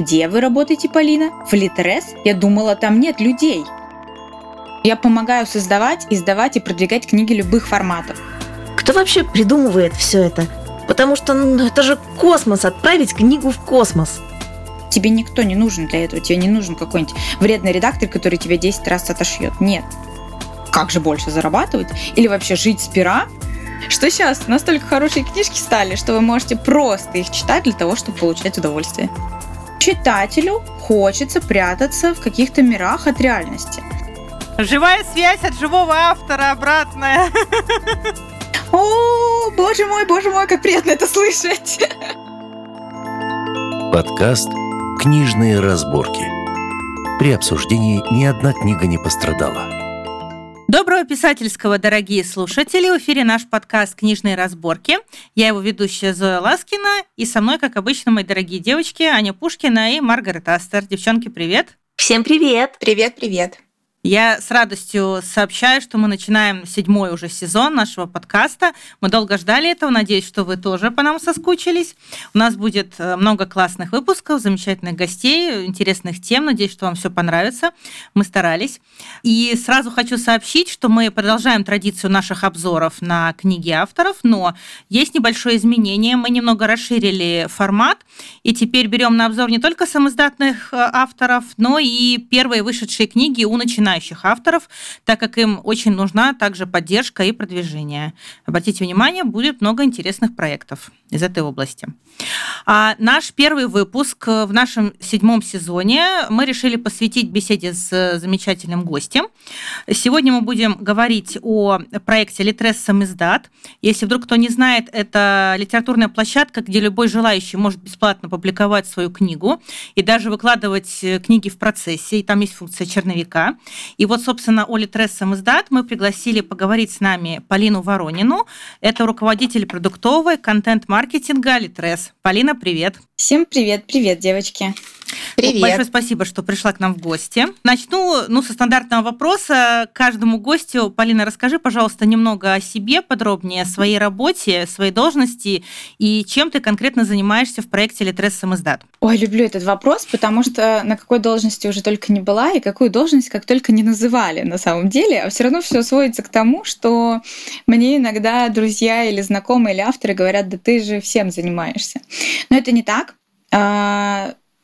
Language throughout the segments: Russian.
Где вы работаете, Полина? В Литрес? Я думала, там нет людей. Я помогаю создавать, издавать и продвигать книги любых форматов. Кто вообще придумывает все это? Потому что ну, это же космос, отправить книгу в космос. Тебе никто не нужен для этого. Тебе не нужен какой-нибудь вредный редактор, который тебя 10 раз отошьет. Нет. Как же больше зарабатывать? Или вообще жить с пера? Что сейчас настолько хорошие книжки стали, что вы можете просто их читать для того, чтобы получать удовольствие. Читателю хочется прятаться в каких-то мирах от реальности. Живая связь от живого автора обратная. О, боже мой, боже мой, как приятно это слышать. Подкаст «Книжные разборки». При обсуждении ни одна книга не пострадала. Доброго писательского, дорогие слушатели! В эфире наш подкаст «Книжные разборки». Я его ведущая Зоя Ласкина. И со мной, как обычно, мои дорогие девочки Аня Пушкина и Маргарет Астер. Девчонки, привет! Всем привет! Привет, привет! Я с радостью сообщаю, что мы начинаем седьмой уже сезон нашего подкаста. Мы долго ждали этого, надеюсь, что вы тоже по нам соскучились. У нас будет э, много классных выпусков, замечательных гостей, интересных тем. Надеюсь, что вам все понравится. Мы старались. И сразу хочу сообщить, что мы продолжаем традицию наших обзоров на книги авторов, но есть небольшое изменение. Мы немного расширили формат, и теперь берем на обзор не только самоиздатных э, авторов, но и первые вышедшие книги у начинающих начинающих авторов, так как им очень нужна также поддержка и продвижение. Обратите внимание, будет много интересных проектов из этой области. А наш первый выпуск в нашем седьмом сезоне мы решили посвятить беседе с замечательным гостем. Сегодня мы будем говорить о проекте «Литрес Самиздат». Если вдруг кто не знает, это литературная площадка, где любой желающий может бесплатно публиковать свою книгу и даже выкладывать книги в процессе, и там есть функция черновика. И вот, собственно, о Литрес Самиздат мы пригласили поговорить с нами Полину Воронину. Это руководитель продуктовой контент-маркетинга Литрес. Полина, привет. Всем привет, привет, девочки. Привет. Большое спасибо, что пришла к нам в гости. Начну ну, со стандартного вопроса. Каждому гостю, Полина, расскажи, пожалуйста, немного о себе, подробнее, о своей работе, своей должности и чем ты конкретно занимаешься в проекте «Литрес Самоздат». Ой, люблю этот вопрос, потому что на какой должности уже только не была и какую должность как только не называли на самом деле, а все равно все сводится к тому, что мне иногда друзья или знакомые или авторы говорят, да ты же всем занимаешься. Но это не так.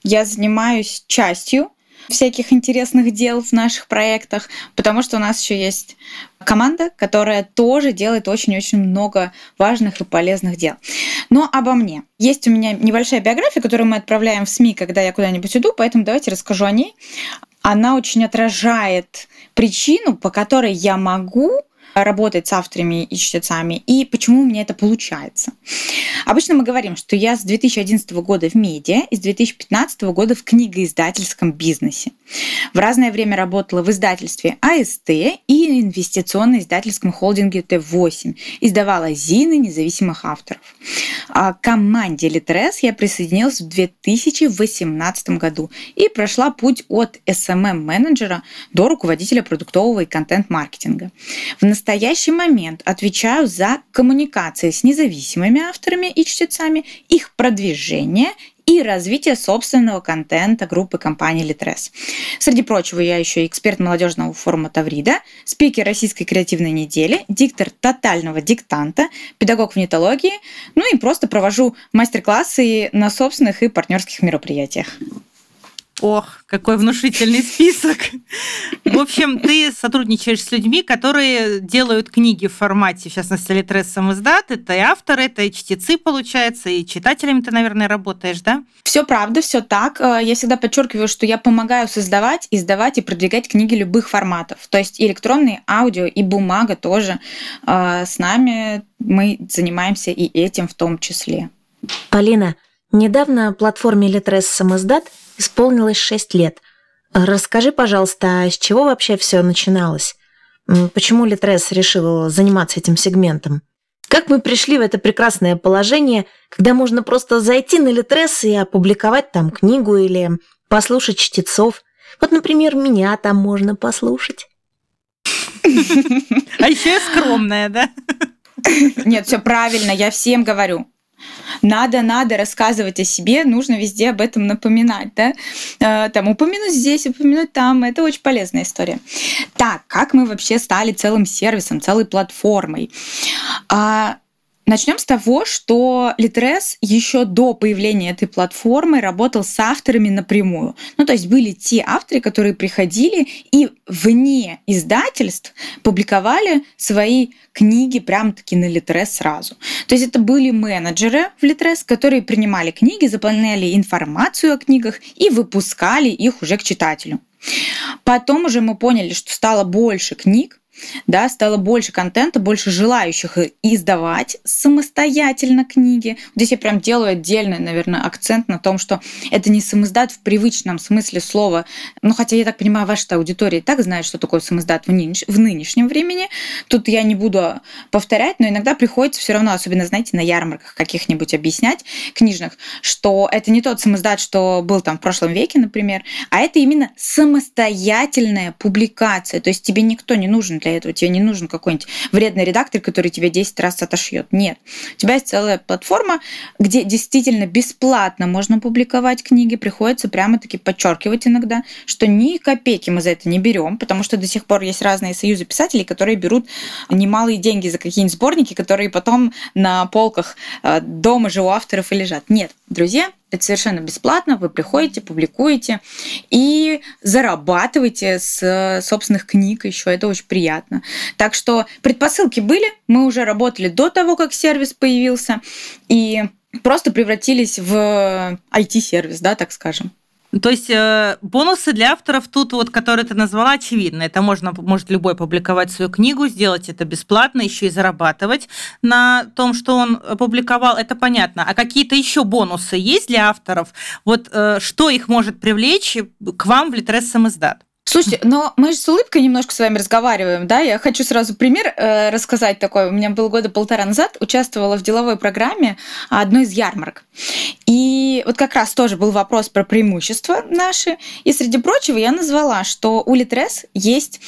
Я занимаюсь частью всяких интересных дел в наших проектах, потому что у нас еще есть команда, которая тоже делает очень-очень много важных и полезных дел. Но обо мне. Есть у меня небольшая биография, которую мы отправляем в СМИ, когда я куда-нибудь иду, поэтому давайте расскажу о ней. Она очень отражает причину, по которой я могу работать с авторами и чтецами, и почему у меня это получается. Обычно мы говорим, что я с 2011 года в медиа и с 2015 года в книгоиздательском бизнесе. В разное время работала в издательстве АСТ и инвестиционно-издательском холдинге Т8. Издавала ЗИНы независимых авторов. А к команде Литрес я присоединилась в 2018 году и прошла путь от SMM-менеджера до руководителя продуктового и контент-маркетинга. В настоящий момент отвечаю за коммуникации с независимыми авторами и чтецами, их продвижение и развитие собственного контента группы компании Литрес. Среди прочего, я еще эксперт молодежного форума Таврида, спикер Российской креативной недели, диктор тотального диктанта, педагог в нетологии, ну и просто провожу мастер-классы на собственных и партнерских мероприятиях. Ох, какой внушительный список. В общем, ты сотрудничаешь с людьми, которые делают книги в формате, в частности, Литрес самоиздат. Это и авторы, это и чтецы, получается, и читателями ты, наверное, работаешь, да? Все правда, все так. Э, я всегда подчеркиваю, что я помогаю создавать, издавать и продвигать книги любых форматов. То есть электронные, аудио, и бумага тоже. Э, с нами мы занимаемся и этим в том числе. Полина, недавно платформе Литрес самоиздат исполнилось 6 лет. Расскажи, пожалуйста, а с чего вообще все начиналось? Почему Литрес решил заниматься этим сегментом? Как мы пришли в это прекрасное положение, когда можно просто зайти на Литрес и опубликовать там книгу или послушать чтецов? Вот, например, меня там можно послушать. А еще я скромная, да? Нет, все правильно, я всем говорю. Надо, надо рассказывать о себе, нужно везде об этом напоминать, да, э, там упомянуть здесь, упомянуть там, это очень полезная история. Так, как мы вообще стали целым сервисом, целой платформой? А, Начнем с того, что Litres еще до появления этой платформы работал с авторами напрямую. Ну, то есть были те авторы, которые приходили и вне издательств публиковали свои книги прям-таки на Litres сразу. То есть это были менеджеры в Litres, которые принимали книги, заполняли информацию о книгах и выпускали их уже к читателю. Потом уже мы поняли, что стало больше книг, да, стало больше контента, больше желающих издавать самостоятельно книги. Здесь я прям делаю отдельный, наверное, акцент на том, что это не самоздат в привычном смысле слова. Ну, хотя, я так понимаю, ваша аудитория и так знает, что такое самоздат в, нынеш... в нынешнем времени. Тут я не буду повторять, но иногда приходится все равно, особенно, знаете, на ярмарках каких-нибудь объяснять книжных, что это не тот самоздат, что был там в прошлом веке, например, а это именно самостоятельная публикация. То есть тебе никто не нужен для этого. Тебе не нужен какой-нибудь вредный редактор, который тебе 10 раз отошьет. Нет. У тебя есть целая платформа, где действительно бесплатно можно публиковать книги. Приходится прямо-таки подчеркивать иногда, что ни копейки мы за это не берем, потому что до сих пор есть разные союзы писателей, которые берут немалые деньги за какие-нибудь сборники, которые потом на полках э, дома же у авторов и лежат. Нет, друзья, это совершенно бесплатно, вы приходите, публикуете и зарабатываете с собственных книг еще, это очень приятно. Так что предпосылки были, мы уже работали до того, как сервис появился, и просто превратились в IT-сервис, да, так скажем. То есть э, бонусы для авторов тут, вот, которые ты назвала, очевидны. Это можно, может любой публиковать свою книгу, сделать это бесплатно, еще и зарабатывать на том, что он опубликовал. Это понятно. А какие-то еще бонусы есть для авторов? Вот э, что их может привлечь к вам в Литрес самоздат? Слушайте, но мы же с улыбкой немножко с вами разговариваем, да? Я хочу сразу пример э, рассказать такой. У меня было года полтора назад, участвовала в деловой программе одной из ярмарок. И вот как раз тоже был вопрос про преимущества наши. И среди прочего я назвала, что у Литрес есть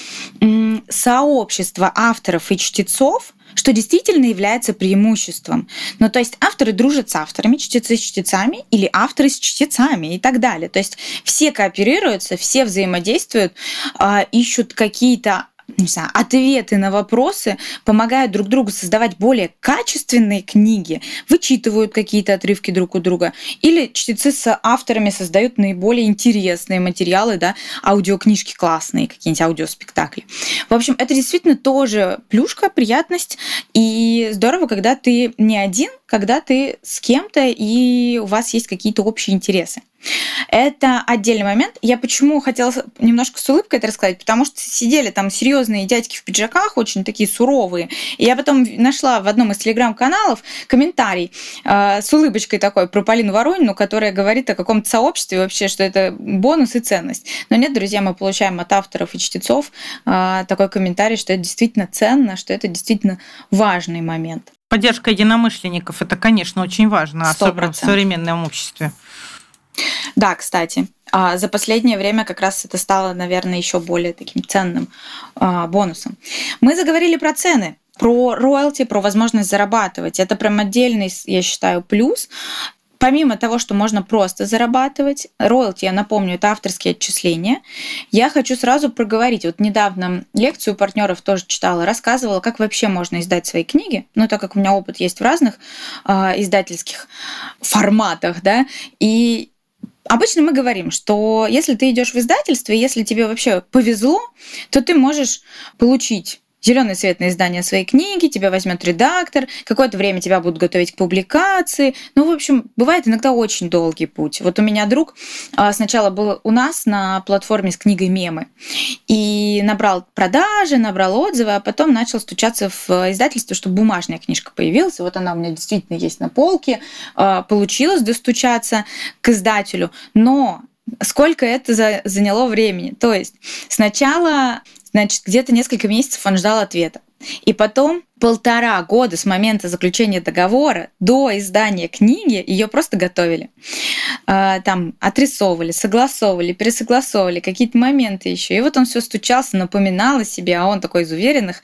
сообщество авторов и чтецов, что действительно является преимуществом. Ну, то есть авторы дружат с авторами, чтецы с чтецами или авторы с чтецами и так далее. То есть все кооперируются, все взаимодействуют, а, ищут какие-то не знаю, ответы на вопросы, помогают друг другу создавать более качественные книги, вычитывают какие-то отрывки друг у друга, или чтецы с авторами создают наиболее интересные материалы, да, аудиокнижки классные, какие-нибудь аудиоспектакли. В общем, это действительно тоже плюшка, приятность, и здорово, когда ты не один, когда ты с кем-то, и у вас есть какие-то общие интересы. Это отдельный момент. Я почему хотела немножко с улыбкой это рассказать, потому что сидели там серьезные дядьки в пиджаках, очень такие суровые. И я потом нашла в одном из телеграм-каналов комментарий э, с улыбочкой такой про Полину Воронину, которая говорит о каком-то сообществе вообще, что это бонус и ценность. Но нет, друзья, мы получаем от авторов и чтецов э, такой комментарий, что это действительно ценно, что это действительно важный момент. Поддержка единомышленников – это, конечно, очень важно, 100%. особенно в современном обществе. Да, кстати. А за последнее время как раз это стало, наверное, еще более таким ценным а, бонусом. Мы заговорили про цены про роялти, про возможность зарабатывать. Это прям отдельный, я считаю, плюс. Помимо того, что можно просто зарабатывать, роялти, я напомню, это авторские отчисления, я хочу сразу проговорить. Вот недавно лекцию партнеров тоже читала, рассказывала, как вообще можно издать свои книги. Ну, так как у меня опыт есть в разных э, издательских форматах, да, и Обычно мы говорим, что если ты идешь в издательство, если тебе вообще повезло, то ты можешь получить зеленый свет на издание своей книги, тебя возьмет редактор, какое-то время тебя будут готовить к публикации. Ну, в общем, бывает иногда очень долгий путь. Вот у меня друг а, сначала был у нас на платформе с книгой мемы и набрал продажи, набрал отзывы, а потом начал стучаться в издательство, чтобы бумажная книжка появилась. Вот она у меня действительно есть на полке. А, получилось достучаться к издателю, но сколько это заняло времени. То есть сначала Значит, где-то несколько месяцев он ждал ответа. И потом полтора года с момента заключения договора до издания книги ее просто готовили. А, там отрисовывали, согласовывали, пересогласовывали, какие-то моменты еще. И вот он все стучался, напоминал о себе, а он такой из уверенных.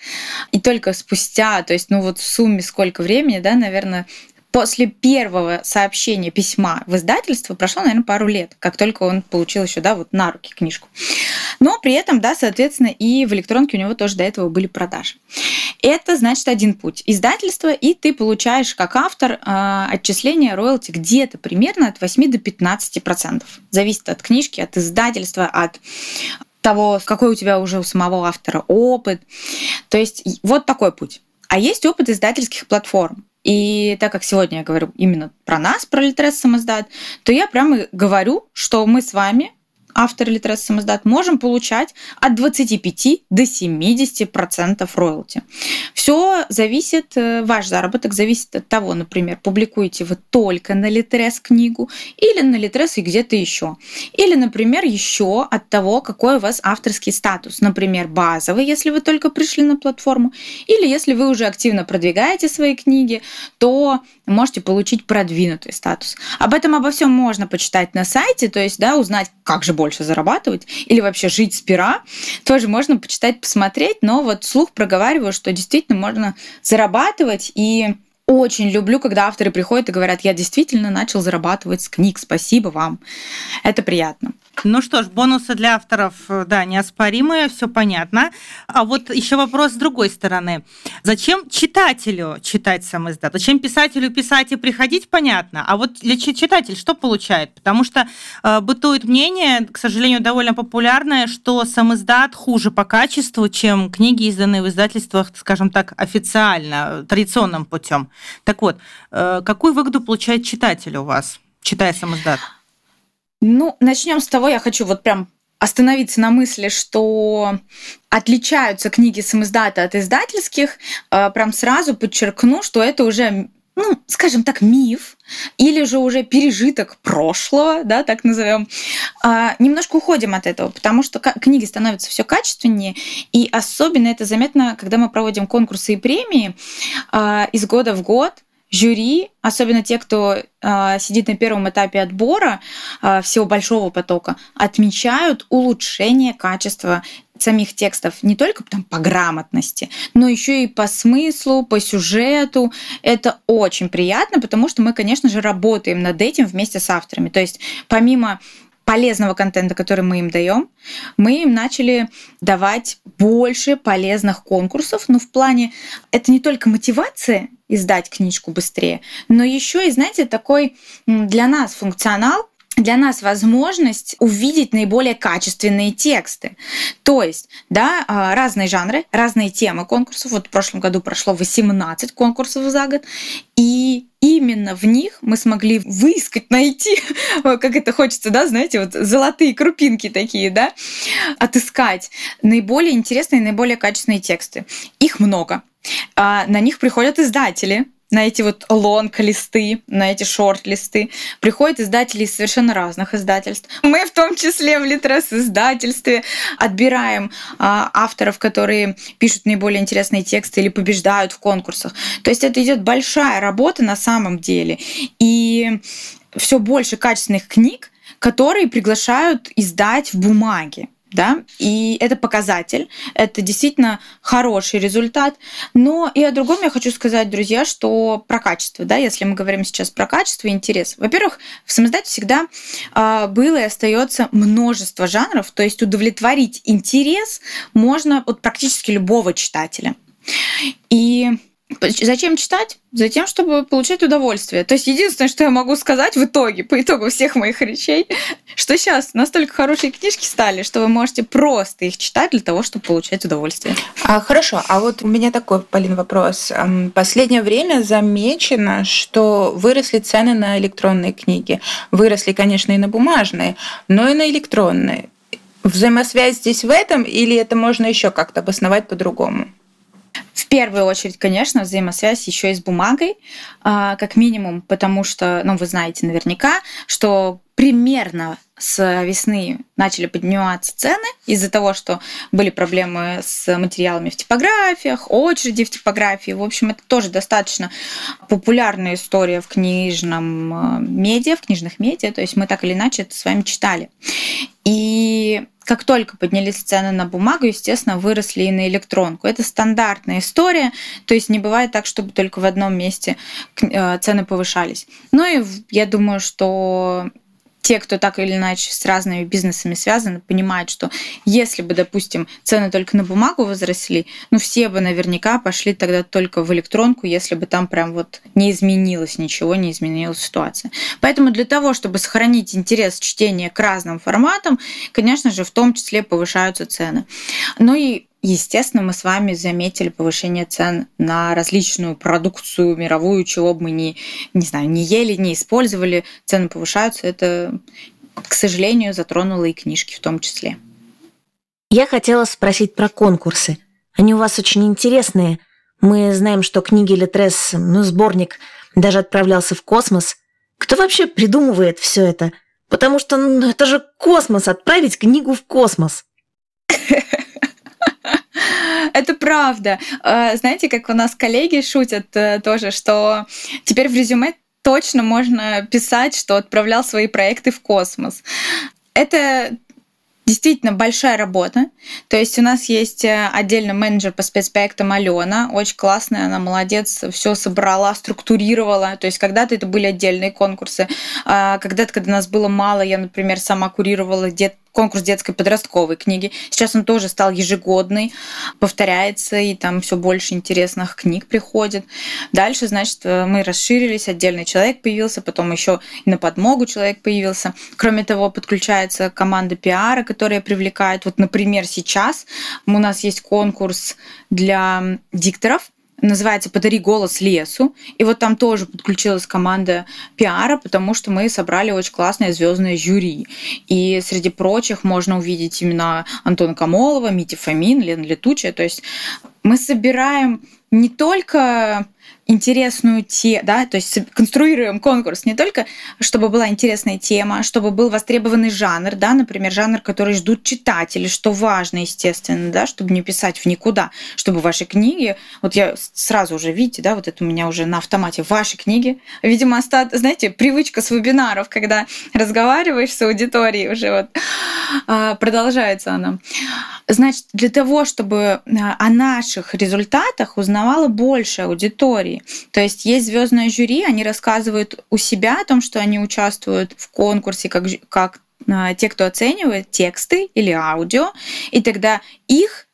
И только спустя, то есть, ну вот в сумме сколько времени, да, наверное, после первого сообщения письма в издательство прошло, наверное, пару лет, как только он получил еще, да, вот на руки книжку. Но при этом, да, соответственно, и в электронке у него тоже до этого были продажи. Это, значит, один путь. Издательство, и ты получаешь как автор э, отчисление роялти где-то примерно от 8 до 15 процентов. Зависит от книжки, от издательства, от того, какой у тебя уже у самого автора опыт. То есть вот такой путь. А есть опыт издательских платформ. И так как сегодня я говорю именно про нас, про Литрес Самоздат, то я прямо говорю, что мы с вами автор Литрес Самоздат, можем получать от 25 до 70 процентов роялти. Все зависит, э, ваш заработок зависит от того, например, публикуете вы только на Литрес книгу или на Литрес и где-то еще. Или, например, еще от того, какой у вас авторский статус. Например, базовый, если вы только пришли на платформу, или если вы уже активно продвигаете свои книги, то можете получить продвинутый статус. Об этом обо всем можно почитать на сайте, то есть да, узнать, как же больше зарабатывать или вообще жить с пера, тоже можно почитать, посмотреть, но вот слух проговариваю, что действительно можно зарабатывать и очень люблю, когда авторы приходят и говорят, я действительно начал зарабатывать с книг, спасибо вам. Это приятно. Ну что ж, бонусы для авторов, э, да, неоспоримые, все понятно. А вот еще вопрос с другой стороны. Зачем читателю читать сам издат? Зачем писателю писать и приходить, понятно. А вот для читателя что получает? Потому что э, бытует мнение, к сожалению, довольно популярное, что сам издат хуже по качеству, чем книги, изданные в издательствах, скажем так, официально, традиционным путем. Так вот, э, какую выгоду получает читатель у вас, читая сам издат? Ну, начнем с того, я хочу вот прям остановиться на мысли, что отличаются книги самоиздата от издательских, э, прям сразу подчеркну, что это уже ну, скажем так, миф или же уже пережиток прошлого, да, так назовем, а, немножко уходим от этого, потому что книги становятся все качественнее, и особенно это заметно, когда мы проводим конкурсы и премии а, из года в год. Жюри, особенно те, кто э, сидит на первом этапе отбора э, всего большого потока, отмечают улучшение качества самих текстов не только там, по грамотности, но еще и по смыслу, по сюжету. Это очень приятно, потому что мы, конечно же, работаем над этим вместе с авторами. То есть помимо полезного контента, который мы им даем, мы им начали давать больше полезных конкурсов. Но в плане это не только мотивация издать книжку быстрее, но еще и, знаете, такой для нас функционал, для нас возможность увидеть наиболее качественные тексты. То есть, да, а, разные жанры, разные темы конкурсов. Вот в прошлом году прошло 18 конкурсов за год, и именно в них мы смогли выискать, найти, как это хочется, да, знаете, вот золотые крупинки такие, да, отыскать наиболее интересные, наиболее качественные тексты. Их много. А, на них приходят издатели, на эти вот лонг-листы, на эти шорт-листы приходят издатели из совершенно разных издательств. Мы в том числе в Литрес издательстве отбираем а, авторов, которые пишут наиболее интересные тексты или побеждают в конкурсах. То есть это идет большая работа на самом деле. И все больше качественных книг, которые приглашают издать в бумаге да, и это показатель, это действительно хороший результат. Но и о другом я хочу сказать, друзья, что про качество, да, если мы говорим сейчас про качество и интерес. Во-первых, в самоздате всегда э, было и остается множество жанров, то есть удовлетворить интерес можно от практически любого читателя. И Зачем читать? Затем, чтобы получать удовольствие. То есть единственное, что я могу сказать в итоге, по итогу всех моих речей, что сейчас настолько хорошие книжки стали, что вы можете просто их читать для того, чтобы получать удовольствие. А, хорошо, а вот у меня такой, Полин, вопрос. Последнее время замечено, что выросли цены на электронные книги. Выросли, конечно, и на бумажные, но и на электронные. Взаимосвязь здесь в этом или это можно еще как-то обосновать по-другому? В первую очередь, конечно, взаимосвязь еще и с бумагой, а, как минимум, потому что, ну, вы знаете наверняка, что примерно с весны начали подниматься цены из-за того, что были проблемы с материалами в типографиях, очереди в типографии. В общем, это тоже достаточно популярная история в книжном а, медиа, в книжных медиа. То есть мы так или иначе это с вами читали. И как только поднялись цены на бумагу, естественно, выросли и на электронку. Это стандартная история, то есть не бывает так, чтобы только в одном месте э, цены повышались. Ну и я думаю, что те, кто так или иначе с разными бизнесами связаны, понимают, что если бы, допустим, цены только на бумагу возросли, ну все бы наверняка пошли тогда только в электронку, если бы там прям вот не изменилось ничего, не изменилась ситуация. Поэтому для того, чтобы сохранить интерес чтения к разным форматам, конечно же, в том числе повышаются цены. Ну и Естественно, мы с вами заметили повышение цен на различную продукцию мировую, чего бы мы не, не знаю, не ели, не использовали. Цены повышаются. Это, к сожалению, затронуло и книжки в том числе. Я хотела спросить про конкурсы. Они у вас очень интересные. Мы знаем, что книги Литрес, ну, сборник, даже отправлялся в космос. Кто вообще придумывает все это? Потому что ну, это же космос, отправить книгу в космос. Это правда. Э, знаете, как у нас коллеги шутят э, тоже, что теперь в резюме точно можно писать, что отправлял свои проекты в космос. Это действительно большая работа. То есть у нас есть э, отдельно менеджер по спецпроектам Алена, очень классная, она молодец, все собрала, структурировала. То есть когда-то это были отдельные конкурсы, а когда-то, когда нас было мало, я, например, сама курировала где-то конкурс детской подростковой книги. Сейчас он тоже стал ежегодный, повторяется, и там все больше интересных книг приходит. Дальше, значит, э, мы расширились, отдельный человек появился, потом еще на подмогу человек появился. Кроме того, подключается команда пиара, которая привлекает. Вот, например, сейчас у нас есть конкурс для дикторов, называется «Подари голос лесу». И вот там тоже подключилась команда пиара, потому что мы собрали очень классное звездное жюри. И среди прочих можно увидеть именно Антона Камолова, Мити Фомин, Лена Летучая. То есть мы собираем не только интересную тему, да, то есть конструируем конкурс не только, чтобы была интересная тема, чтобы был востребованный жанр, да, например, жанр, который ждут читатели, что важно, естественно, да, чтобы не писать в никуда, чтобы ваши книги, вот я сразу уже, видите, да, вот это у меня уже на автомате, ваши книги, видимо, остат, знаете, привычка с вебинаров, когда разговариваешь с аудиторией уже вот, а, продолжается она. Значит, для того, чтобы а, о наших результатах узнавала больше аудитории. То есть есть звездное жюри, они рассказывают у себя о том, что они участвуют в конкурсе как, как а, те, кто оценивает тексты или аудио, и тогда их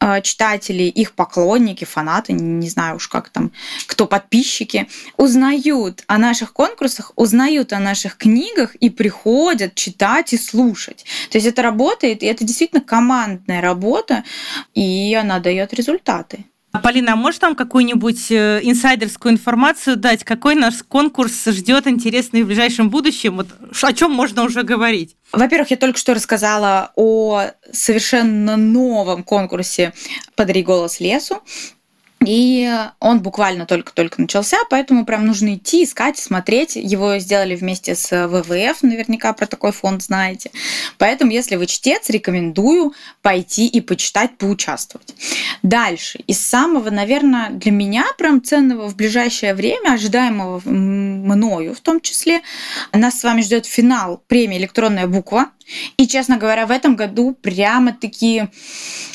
а, читатели, их поклонники, фанаты, не знаю уж как там, кто подписчики, узнают о наших конкурсах, узнают о наших книгах и приходят читать и слушать. То есть это работает, и это действительно командная работа, и она дает результаты. Полина, а можешь нам какую-нибудь э, инсайдерскую информацию дать? Какой наш конкурс ждет интересный в ближайшем будущем? Вот о чем можно уже говорить? Во-первых, я только что рассказала о совершенно новом конкурсе «Подари голос лесу», и он буквально только-только начался, поэтому прям нужно идти, искать, смотреть. Его сделали вместе с ВВФ, наверняка про такой фонд знаете. Поэтому, если вы чтец, рекомендую пойти и почитать, поучаствовать. Дальше. Из самого, наверное, для меня прям ценного в ближайшее время, ожидаемого мною в том числе, нас с вами ждет финал премии «Электронная буква». И, честно говоря, в этом году прямо-таки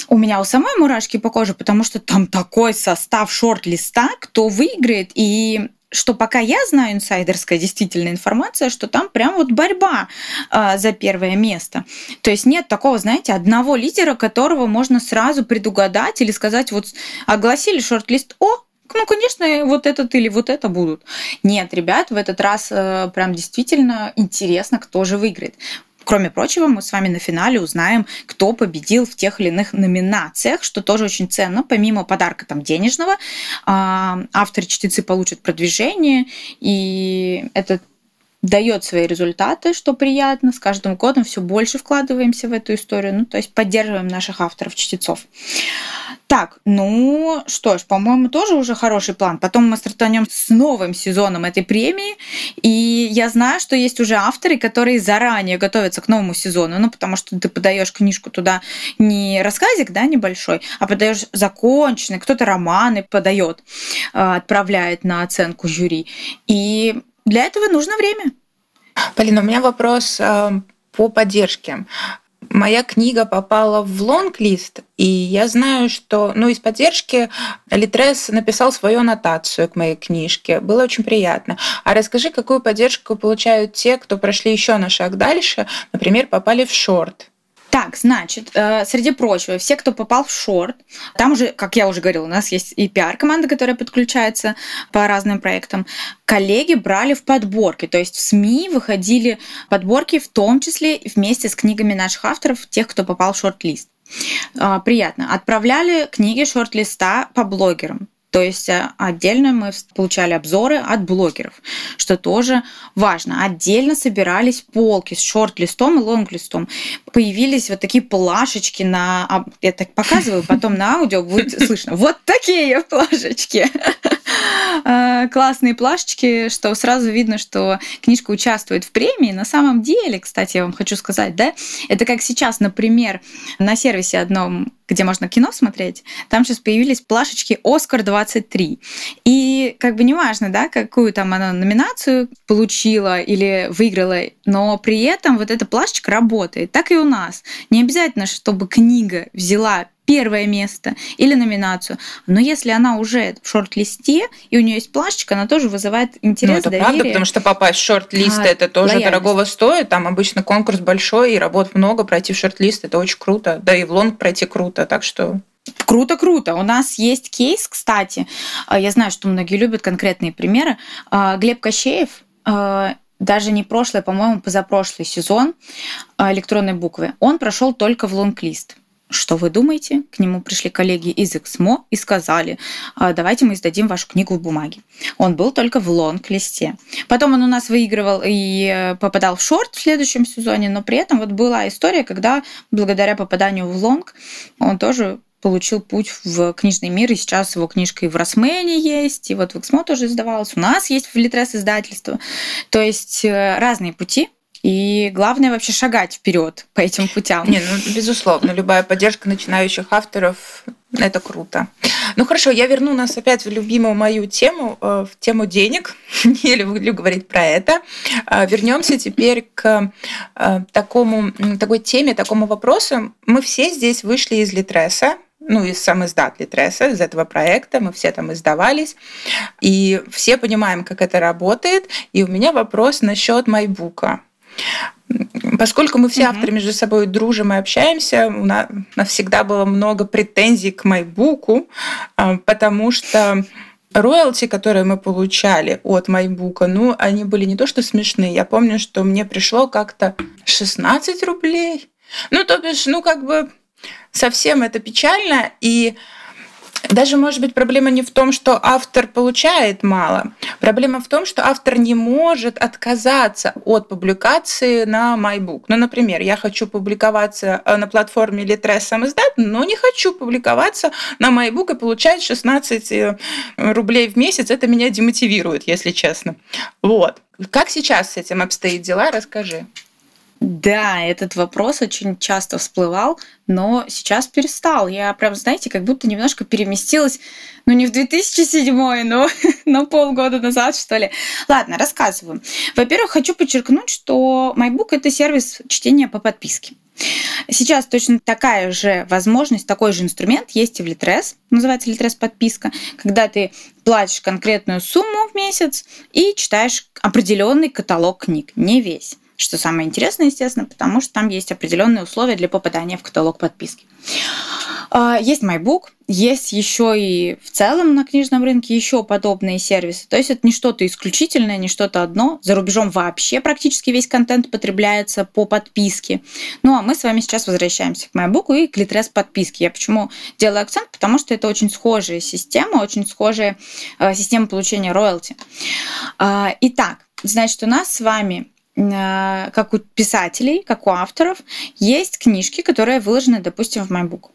у меня у самой мурашки по коже, потому что там такой состав шорт-листа, кто выиграет, и что пока я знаю инсайдерская действительно информация, что там прям вот борьба э, за первое место. То есть нет такого, знаете, одного лидера, которого можно сразу предугадать или сказать, вот огласили шорт-лист, о, ну, конечно, вот этот или вот это будут. Нет, ребят, в этот раз э, прям действительно интересно, кто же выиграет. Кроме прочего, мы с вами на финале узнаем, кто победил в тех или иных номинациях, что тоже очень ценно. Помимо подарка там денежного, а, авторы-чтецы получат продвижение, и это дает свои результаты, что приятно. С каждым годом все больше вкладываемся в эту историю, ну, то есть поддерживаем наших авторов-чтецов. Так, ну что ж, по-моему, тоже уже хороший план. Потом мы стартанем с новым сезоном этой премии. И я знаю, что есть уже авторы, которые заранее готовятся к новому сезону. Ну, потому что ты подаешь книжку туда не рассказик, да, небольшой, а подаешь законченный, кто-то романы подает, а, отправляет на оценку жюри. И для этого нужно время. Полина, у меня вопрос э, по поддержке. моя книга попала в лонг-лист, и я знаю, что ну, из поддержки Литрес написал свою аннотацию к моей книжке. Было очень приятно. А расскажи, какую поддержку получают те, кто прошли еще на шаг дальше, например, попали в шорт? Так, значит, э, среди прочего, все, кто попал в шорт, там уже, как я уже говорила, у нас есть и пиар-команда, которая подключается по разным проектам. Коллеги брали в подборки, то есть в СМИ выходили подборки, в том числе вместе с книгами наших авторов, тех, кто попал в шорт-лист. Э, приятно. Отправляли книги шорт-листа по блогерам. То есть э, отдельно мы получали обзоры от блогеров, что тоже важно. Отдельно собирались полки с шорт-листом и лонг-листом. Появились вот такие плашечки на... Я так показываю, потом на аудио будет слышно. Вот такие плашечки. Э, классные плашечки, что сразу видно, что книжка участвует в премии. На самом деле, кстати, я вам хочу сказать, да, это как сейчас, например, на сервисе одном где можно кино смотреть, там сейчас появились плашечки «Оскар 23». И как бы неважно, да, какую там она номинацию получила или выиграла, но при этом вот эта плашечка работает. Так и у нас. Не обязательно, чтобы книга взяла первое место или номинацию. Но если она уже в шорт-листе, и у нее есть плашечка, она тоже вызывает интерес, ну, это доверие. правда, потому что попасть в шорт-лист а, это тоже лояльность. дорогого стоит. Там обычно конкурс большой, и работ много. Пройти в шорт-лист это очень круто. Да и в лонг пройти круто. Так что Круто, круто. У нас есть кейс, кстати. А, я знаю, что многие любят конкретные примеры. А, Глеб Кощеев а, даже не прошлый, по-моему, позапрошлый сезон электронной буквы, он прошел только в лонг-лист. Что вы думаете? К нему пришли коллеги из Эксмо и сказали, «А, давайте мы издадим вашу книгу в бумаге. Он был только в лонг-листе. Потом он у нас выигрывал и э, попадал в шорт в следующем сезоне, но при этом вот была история, когда благодаря попаданию в лонг он тоже получил путь в книжный мир, и сейчас его книжка и в Росмене есть, и вот в Эксмо тоже издавалась, у нас есть в Литрес издательство. То есть э, разные пути, и главное вообще шагать вперед по этим путям. Не, ну, безусловно, любая поддержка начинающих авторов это круто. Ну хорошо, я верну нас опять в любимую мою тему, э, в тему денег. Не люблю говорить про это. Э, Вернемся теперь к э, такому, такой теме, такому вопросу. Мы все здесь вышли из Литреса, ну, из сам издат Литреса, из этого проекта, мы все там издавались, и все понимаем, как это работает. И у меня вопрос насчет майбука. Поскольку мы все авторы между собой дружим и общаемся, у нас, у нас всегда было много претензий к майбуку, а, потому что роялти, которые мы получали от майбука, ну, они были не то что смешные. Я помню, что мне пришло как-то 16 рублей. Ну, то бишь, ну, как бы совсем это печально. И даже, может быть, проблема не в том, что автор получает мало. Проблема в том, что автор не может отказаться от публикации на MyBook. Ну, например, я хочу публиковаться э, на платформе Litres сам издат, но не хочу публиковаться на MyBook и получать 16 э, рублей в месяц. Это меня демотивирует, если честно. Вот. Как сейчас с этим обстоит дела, расскажи. Да, этот вопрос очень часто всплывал, но сейчас перестал. Я прям, знаете, как будто немножко переместилась, ну не в 2007, но на полгода назад, что ли. Ладно, рассказываю. Во-первых, хочу подчеркнуть, что MyBook — это сервис чтения по подписке. Сейчас точно такая же возможность, такой же инструмент есть и в Litres, называется Litres подписка, когда ты платишь конкретную сумму в месяц и читаешь определенный каталог книг, не весь что самое интересное, естественно, потому что там есть определенные условия для попадания в каталог подписки. А, есть MyBook, есть еще и в целом на книжном рынке еще подобные сервисы. То есть это не что-то исключительное, не что-то одно. За рубежом вообще практически весь контент потребляется по подписке. Ну а мы с вами сейчас возвращаемся к MyBook и к Litres подписке. Я почему делаю акцент? Потому что это очень схожая система, очень схожая э, система получения роялти. А, итак, значит, у нас с вами как у писателей, как у авторов, есть книжки, которые выложены, допустим, в MyBook.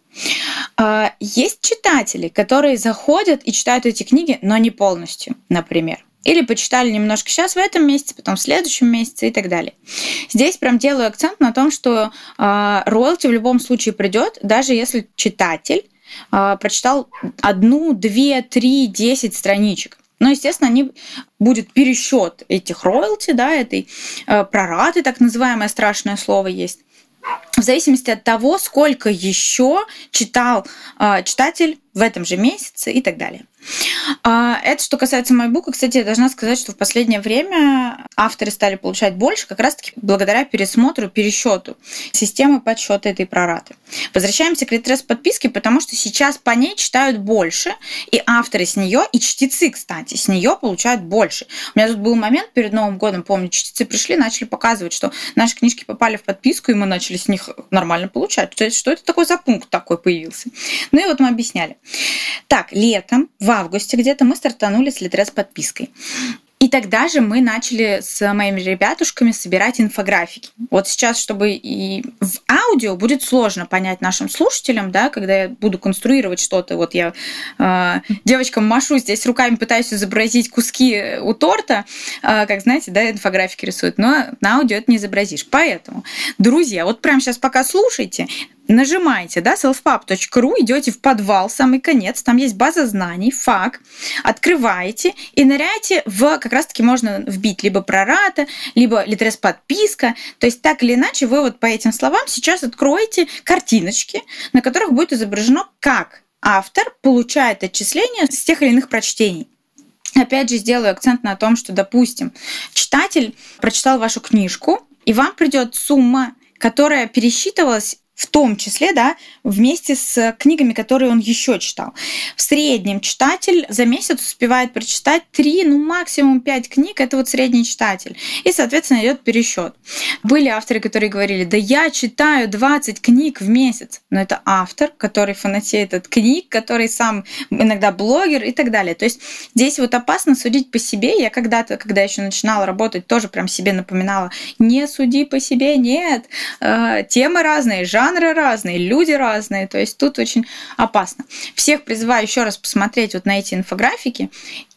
А, есть читатели, которые заходят и читают эти книги, но не полностью, например. Или почитали немножко сейчас в этом месяце, потом в следующем месяце и так далее. Здесь прям делаю акцент на том, что э, роялти в любом случае придет, даже если читатель э, прочитал одну, две, три, десять страничек. Но, естественно, они будет пересчет этих роялти, да, этой э, прораты, так называемое страшное слово есть. В зависимости от того, сколько еще читал э, читатель в этом же месяце и так далее. А, это что касается MyBook. Кстати, я должна сказать, что в последнее время авторы стали получать больше как раз-таки благодаря пересмотру, пересчету системы подсчета этой прораты. Возвращаемся к Литрес подписке, потому что сейчас по ней читают больше, и авторы с нее, и чтецы, кстати, с нее получают больше. У меня тут был момент перед Новым годом, помню, чтецы пришли, начали показывать, что наши книжки попали в подписку, и мы начали с них нормально получать. То есть, что это такой за пункт такой появился? Ну и вот мы объясняли. Так, летом, в августе где-то мы стартанули с Литрес подпиской. И тогда же мы начали с моими ребятушками собирать инфографики. Вот сейчас, чтобы и в аудио будет сложно понять нашим слушателям, да, когда я буду конструировать что-то. Вот я э, девочкам машу здесь руками, пытаюсь изобразить куски у торта, э, как знаете, да, инфографики рисуют, но на аудио это не изобразишь. Поэтому, друзья, вот прямо сейчас пока слушайте, нажимаете, да, selfpub.ru, идете в подвал, самый конец, там есть база знаний, фак, открываете и ныряете в, как раз-таки можно вбить либо прората, либо литрес подписка, то есть так или иначе вы вот по этим словам сейчас откроете картиночки, на которых будет изображено, как автор получает отчисления с тех или иных прочтений. Опять же, сделаю акцент на том, что, допустим, читатель прочитал вашу книжку, и вам придет сумма, которая пересчитывалась в том числе, да, вместе с книгами, которые он еще читал. В среднем читатель за месяц успевает прочитать 3, ну максимум 5 книг, это вот средний читатель. И, соответственно, идет пересчет. Были авторы, которые говорили, да я читаю 20 книг в месяц. Но это автор, который фанатеет от книг, который сам иногда блогер и так далее. То есть здесь вот опасно судить по себе. Я когда-то, когда еще начинала работать, тоже прям себе напоминала, не суди по себе, нет. Э, темы разные, жанры жанры разные, люди разные, то есть тут очень опасно. Всех призываю еще раз посмотреть вот на эти инфографики.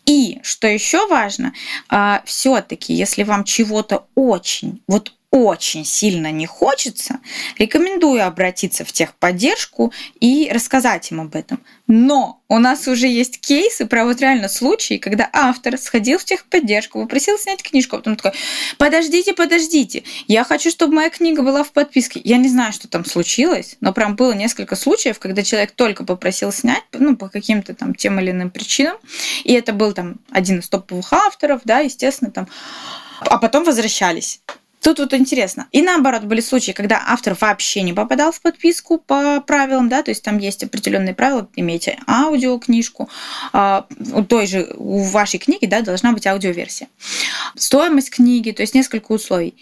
И, что еще важно, а, все-таки, если вам чего-то очень, вот очень сильно не хочется, рекомендую обратиться в техподдержку и рассказать им об этом. Но у нас уже есть кейсы про вот реально случаи, когда автор сходил в техподдержку, попросил снять книжку, а потом такой, подождите, подождите, я хочу, чтобы моя книга была в подписке. Я не знаю, что там случилось, но прям было несколько случаев, когда человек только попросил снять, ну, по каким-то там тем или иным причинам, и это был там один из топовых авторов, да, естественно, там, а потом возвращались. Тут вот интересно. И наоборот, были случаи, когда автор вообще не попадал в подписку по правилам, да, то есть там есть определенные правила, имейте аудиокнижку, а, у той же, у вашей книги, да, должна быть аудиоверсия. Стоимость книги, то есть несколько условий.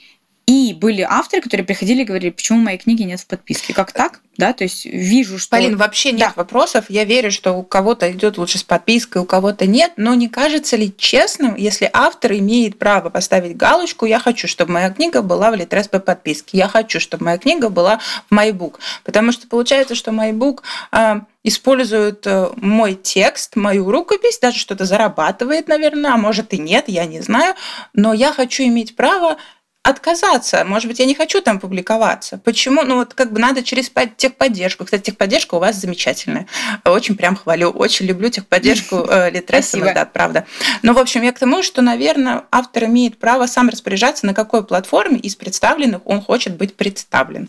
И были авторы, которые приходили и говорили, почему моей книги нет в подписке. Как так? Да, то есть вижу, что... Полин, вообще нет да. вопросов. Я верю, что у кого-то идет лучше с подпиской, у кого-то нет. Но не кажется ли честным, если автор имеет право поставить галочку «Я хочу, чтобы моя книга была в Литрес по подписке», «Я хочу, чтобы моя книга была в MyBook». Потому что получается, что MyBook э, использует э, мой текст, мою рукопись, даже что-то зарабатывает, наверное, а может и нет, я не знаю. Но я хочу иметь право отказаться. Может быть, я не хочу там публиковаться. Почему? Ну, вот как бы надо через техподдержку. Кстати, техподдержка у вас замечательная. Очень прям хвалю. Очень люблю техподдержку э, Литреса, да, правда. Но, в общем, я к тому, что, наверное, автор имеет право сам распоряжаться, на какой платформе из представленных он хочет быть представлен.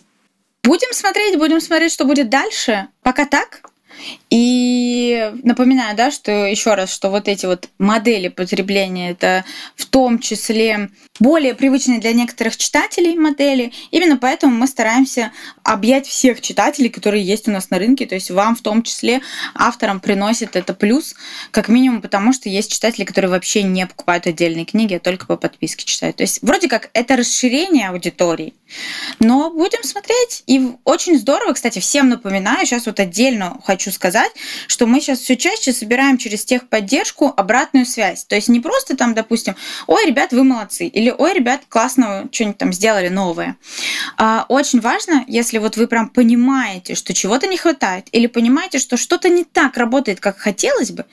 Будем смотреть, будем смотреть, что будет дальше. Пока так. И напоминаю, да, что еще раз, что вот эти вот модели потребления, это в том числе более привычные для некоторых читателей модели. Именно поэтому мы стараемся объять всех читателей, которые есть у нас на рынке. То есть вам в том числе авторам приносит это плюс, как минимум потому, что есть читатели, которые вообще не покупают отдельные книги, а только по подписке читают. То есть вроде как это расширение аудитории. Но будем смотреть. И очень здорово, кстати, всем напоминаю, сейчас вот отдельно хочу сказать, что мы сейчас все чаще собираем через техподдержку обратную связь. То есть не просто там, допустим, ой, ребят, вы молодцы, или ой, ребят, классно что-нибудь там сделали новое. А, очень важно, если вот вы прям понимаете, что чего-то не хватает, или понимаете, что что-то не так работает, как хотелось бы,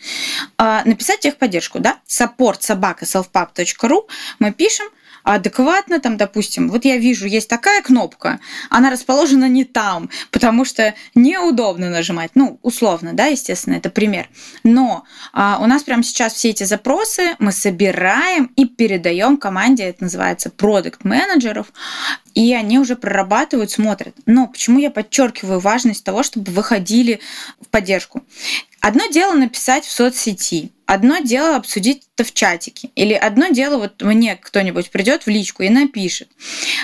а, написать техподдержку, да, support собака selfpub.ru, мы пишем, адекватно, там, допустим, вот я вижу, есть такая кнопка, она расположена не там, потому что неудобно нажимать, ну, условно, да, естественно, это пример. Но а, у нас прямо сейчас все эти запросы мы собираем и передаем команде, это называется продукт менеджеров, и они уже прорабатывают, смотрят. Но почему я подчеркиваю важность того, чтобы выходили в поддержку? Одно дело написать в соцсети, одно дело обсудить это в чатике, или одно дело вот мне кто-нибудь придет в личку и напишет.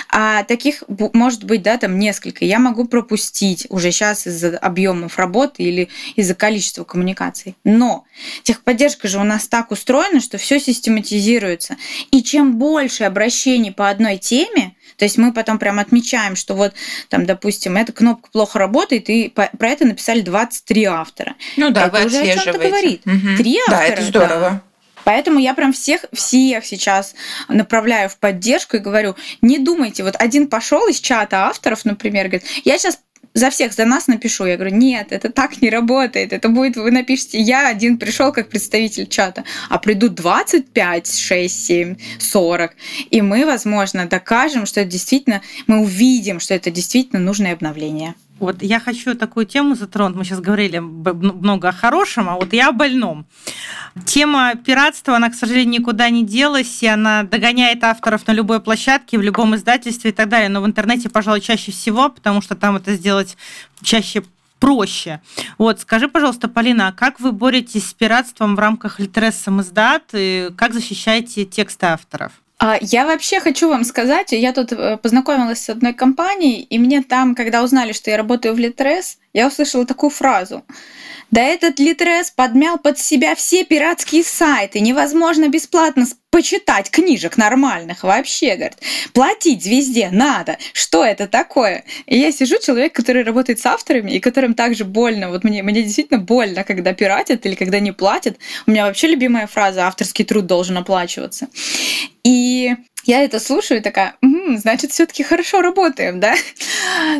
А таких может быть, да, там несколько. Я могу пропустить уже сейчас из-за объемов работы или из-за количества коммуникаций. Но техподдержка же у нас так устроена, что все систематизируется. И чем больше обращений по одной теме, то есть мы потом прям отмечаем, что вот там, допустим, эта кнопка плохо работает, и про это написали 23 автора. Ну да, это вы уже о чем-то говорит. Угу. Три автора. Да, это здорово. Да. Поэтому я прям всех, всех сейчас направляю в поддержку и говорю, не думайте, вот один пошел из чата авторов, например, говорит, я сейчас за всех, за нас напишу. Я говорю, нет, это так не работает. Это будет, вы напишите, я один пришел как представитель чата, а придут 25, 6, 7, 40. И мы, возможно, докажем, что это действительно, мы увидим, что это действительно нужное обновление. Вот я хочу такую тему затронуть. Мы сейчас говорили много о хорошем, а вот я о больном. Тема пиратства, она, к сожалению, никуда не делась, и она догоняет авторов на любой площадке, в любом издательстве и так далее. Но в интернете, пожалуй, чаще всего, потому что там это сделать чаще проще. Вот, скажи, пожалуйста, Полина, а как вы боретесь с пиратством в рамках Литрес самоздат и как защищаете тексты авторов? А, я вообще хочу вам сказать, я тут э, познакомилась с одной компанией, и мне там, когда узнали, что я работаю в Литрес, я услышала такую фразу. Да этот Литрес подмял под себя все пиратские сайты. Невозможно бесплатно почитать книжек нормальных вообще, говорит. Платить везде надо. Что это такое? И я сижу, человек, который работает с авторами, и которым также больно. Вот мне, мне действительно больно, когда пиратят или когда не платят. У меня вообще любимая фраза «авторский труд должен оплачиваться». И я это слушаю и такая, угу, значит, все-таки хорошо работаем, да?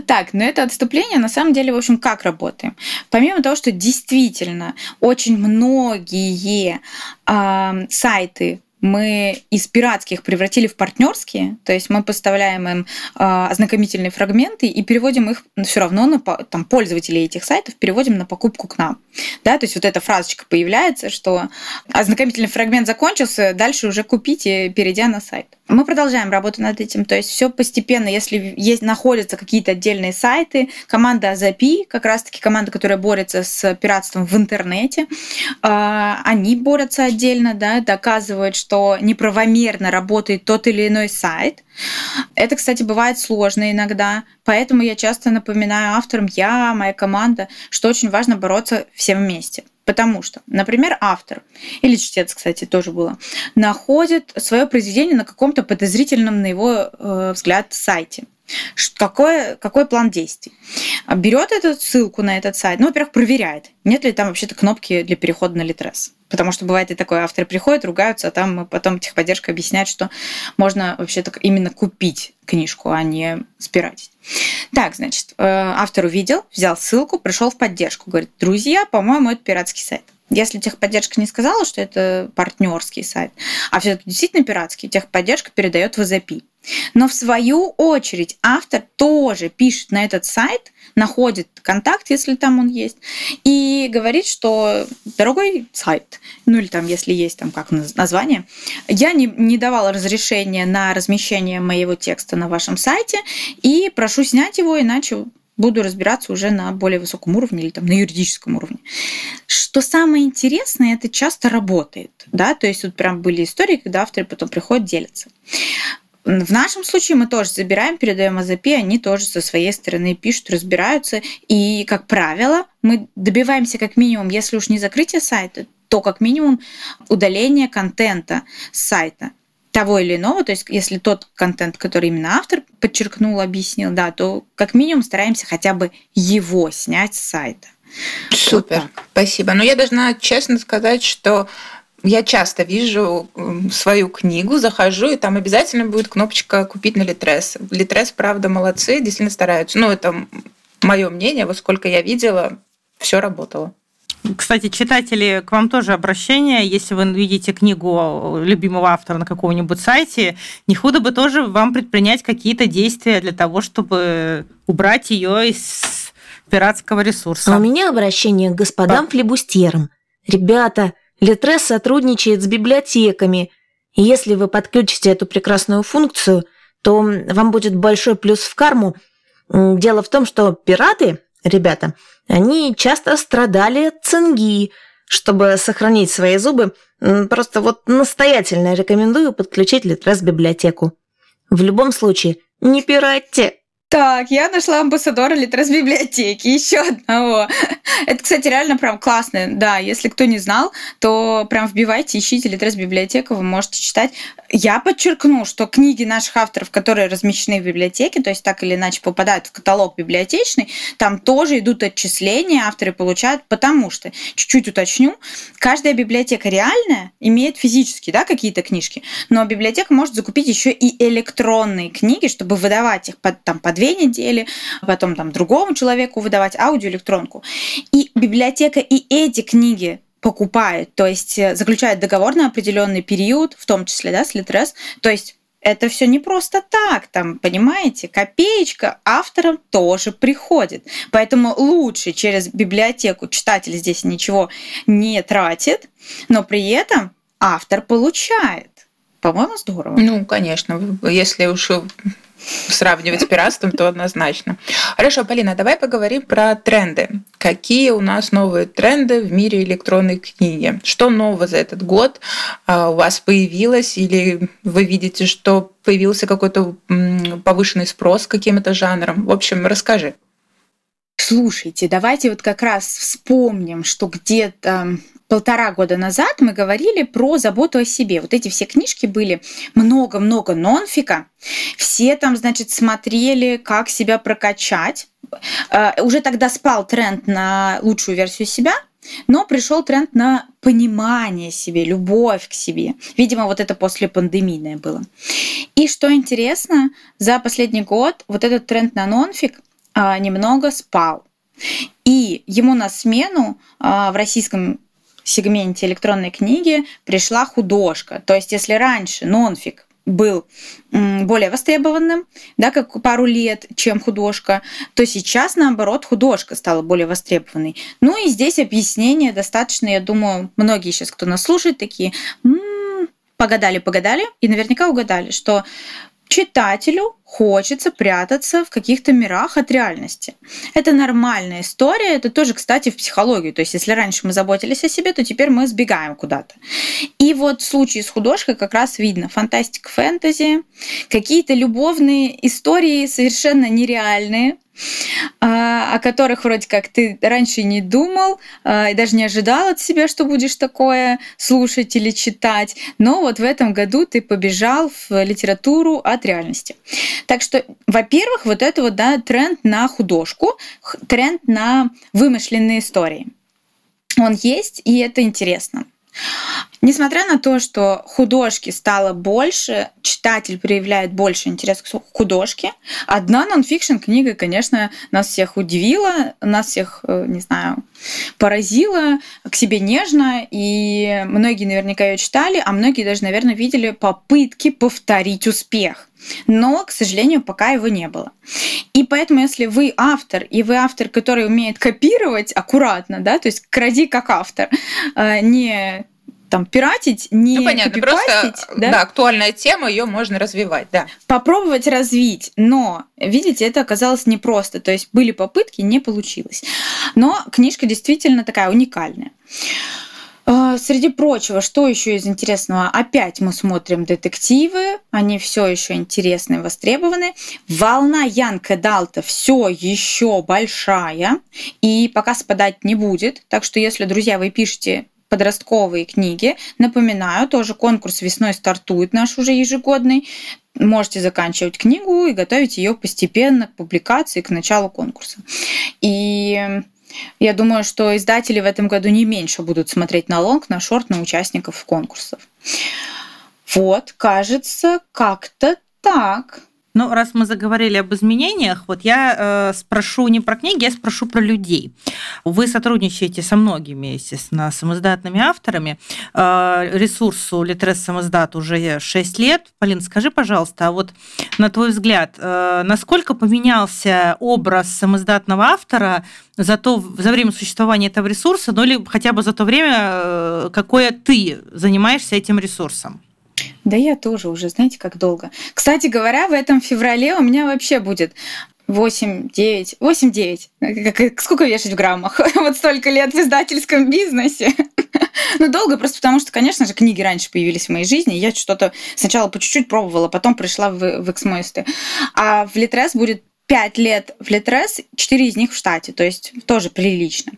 Так, но это отступление, на самом деле, в общем, как работаем? Помимо того, что действительно очень многие э, сайты мы из пиратских превратили в партнерские, то есть мы поставляем им э, ознакомительные фрагменты и переводим их все равно на там, пользователей этих сайтов, переводим на покупку к нам. Да, то есть вот эта фразочка появляется, что ознакомительный фрагмент закончился, дальше уже купите, перейдя на сайт. Мы продолжаем работу над этим, то есть все постепенно, если есть, находятся какие-то отдельные сайты, команда Азапи, как раз-таки команда, которая борется с пиратством в интернете, э, они борются отдельно, да, доказывают, что неправомерно работает тот или иной сайт. Это, кстати, бывает сложно иногда, поэтому я часто напоминаю авторам, я, моя команда, что очень важно бороться всем вместе. Потому что, например, автор, или чтец, кстати, тоже было, находит свое произведение на каком-то подозрительном, на его э, взгляд, сайте. Какой, какой план действий? Берет эту ссылку на этот сайт, ну, во-первых, проверяет, нет ли там вообще-то кнопки для перехода на Литрес. Потому что бывает и такое, авторы приходят, ругаются, а там потом техподдержка объясняет, что можно вообще-то именно купить книжку, а не спиратить. Так, значит, э, автор увидел, взял ссылку, пришел в поддержку, говорит, друзья, по-моему, это пиратский сайт. Если техподдержка не сказала, что это партнерский сайт, а все-таки действительно пиратский, техподдержка передает в AZP. Но в свою очередь автор тоже пишет на этот сайт, находит контакт, если там он есть, и говорит, что дорогой сайт, ну или там, если есть там как название, я не, не давала разрешения на размещение моего текста на вашем сайте и прошу снять его, иначе буду разбираться уже на более высоком уровне или там на юридическом уровне. Что самое интересное, это часто работает, да, то есть вот прям были истории, когда авторы потом приходят делятся. В нашем случае мы тоже забираем, передаем АЗП, они тоже со своей стороны пишут, разбираются. И, как правило, мы добиваемся как минимум, если уж не закрытие сайта, то как минимум удаление контента с сайта того или иного, то есть если тот контент, который именно автор подчеркнул, объяснил, да, то как минимум стараемся хотя бы его снять с сайта. Супер, вот спасибо. Но я должна честно сказать, что я часто вижу свою книгу, захожу, и там обязательно будет кнопочка «Купить на Литрес». Литрес, правда, молодцы, действительно стараются. Ну, это мое мнение, вот сколько я видела, все работало. Кстати, читатели, к вам тоже обращение. Если вы видите книгу любимого автора на каком-нибудь сайте, не худо бы тоже вам предпринять какие-то действия для того, чтобы убрать ее из пиратского ресурса. А у меня обращение к господам По... флебустьерам. Ребята, Литрес сотрудничает с библиотеками. И если вы подключите эту прекрасную функцию, то вам будет большой плюс в карму. Дело в том, что пираты, ребята, они часто страдали от цинги. Чтобы сохранить свои зубы, просто вот настоятельно рекомендую подключить Литрес библиотеку. В любом случае, не пиратьте! Так, я нашла амбассадора Литрес библиотеки, еще одного. Это, кстати, реально прям классно. Да, если кто не знал, то прям вбивайте, ищите Литрес библиотеку, вы можете читать. Я подчеркну, что книги наших авторов, которые размещены в библиотеке, то есть так или иначе попадают в каталог библиотечный, там тоже идут отчисления, авторы получают, потому что, чуть-чуть уточню, каждая библиотека реальная имеет физические да, какие-то книжки, но библиотека может закупить еще и электронные книги, чтобы выдавать их под, там, под две недели, потом там другому человеку выдавать аудиоэлектронку. И библиотека и эти книги покупает, то есть э, заключает договор на определенный период, в том числе, да, с Литрес, то есть это все не просто так, там, понимаете, копеечка авторам тоже приходит. Поэтому лучше через библиотеку читатель здесь ничего не тратит, но при этом автор получает. По-моему, здорово. Ну, конечно, если уж сравнивать с пиратством, то однозначно. Хорошо, Полина, давай поговорим про тренды. Какие у нас новые тренды в мире электронной книги? Что нового за этот год а, у вас появилось? Или вы видите, что появился какой-то повышенный спрос к каким-то жанрам? В общем, расскажи. Слушайте, давайте вот как раз вспомним, что где-то полтора года назад мы говорили про заботу о себе. Вот эти все книжки были много-много нонфика. Все там, значит, смотрели, как себя прокачать. Э, уже тогда спал тренд на лучшую версию себя, но пришел тренд на понимание себе, любовь к себе. Видимо, вот это после пандемийное было. И что интересно, за последний год вот этот тренд на нонфик а, немного спал. И ему на смену а, в российском сегменте электронной книги пришла художка. То есть, если раньше нонфик был более востребованным, да, как пару лет, чем художка, то сейчас, наоборот, художка стала более востребованной. Ну и здесь объяснение достаточно, я думаю, многие сейчас, кто нас слушает, такие погадали, погадали, и наверняка угадали, что читателю хочется прятаться в каких-то мирах от реальности. Это нормальная история, это тоже, кстати, в психологии. То есть, если раньше мы заботились о себе, то теперь мы сбегаем куда-то. И вот в случае с художкой как раз видно фантастика, фэнтези, какие-то любовные истории совершенно нереальные, о которых вроде как ты раньше не думал а, и даже не ожидал от себя, что будешь такое слушать или читать. Но вот в этом году ты побежал в литературу от реальности. Так что, во-первых, вот это вот да, тренд на художку, тренд на вымышленные истории. Он есть, и это интересно. Несмотря на то, что художки стало больше, читатель проявляет больше интерес к художке, одна нонфикшн книга, конечно, нас всех удивила, нас всех, э, не знаю, поразила, к себе нежно, и многие наверняка ее читали, а многие даже, наверное, видели попытки повторить успех. Но, к сожалению, пока его не было. И поэтому, если вы автор, и вы автор, который умеет копировать аккуратно, да, то есть кради как автор, э, не там пиратить, не ну, понятно, просто, да? да, актуальная тема, ее можно развивать, да. Попробовать развить, но, видите, это оказалось непросто, то есть были попытки, не получилось. Но книжка действительно такая уникальная. А, среди прочего, что еще из интересного? Опять мы смотрим детективы, они все еще интересны и востребованы. Волна Янка Далта все еще большая и пока спадать не будет. Так что, если, друзья, вы пишете подростковые книги. Напоминаю, тоже конкурс весной стартует наш уже ежегодный. Можете заканчивать книгу и готовить ее постепенно к публикации, к началу конкурса. И я думаю, что издатели в этом году не меньше будут смотреть на лонг, на шорт, на участников конкурсов. Вот, кажется, как-то так. Ну, раз мы заговорили об изменениях, вот я э, спрошу не про книги, я спрошу про людей. Вы сотрудничаете со многими, естественно, самоздатными авторами. Э, ресурсу Литрес Самоздат уже 6 лет. Полин, скажи, пожалуйста, а вот на твой взгляд, э, насколько поменялся образ самоздатного автора за, то, за время существования этого ресурса, ну или хотя бы за то время, э, какое ты занимаешься этим ресурсом? Да я тоже уже, знаете, как долго. Кстати говоря, в этом феврале у меня вообще будет 8, 9, 8, 9. Сколько вешать в граммах? Вот столько лет в издательском бизнесе. Ну, долго просто потому, что, конечно же, книги раньше появились в моей жизни. Я что-то сначала по чуть-чуть пробовала, потом пришла в, в Эксмойсты. А в Литрес будет 5 лет в Литрес, 4 из них в штате, то есть тоже прилично.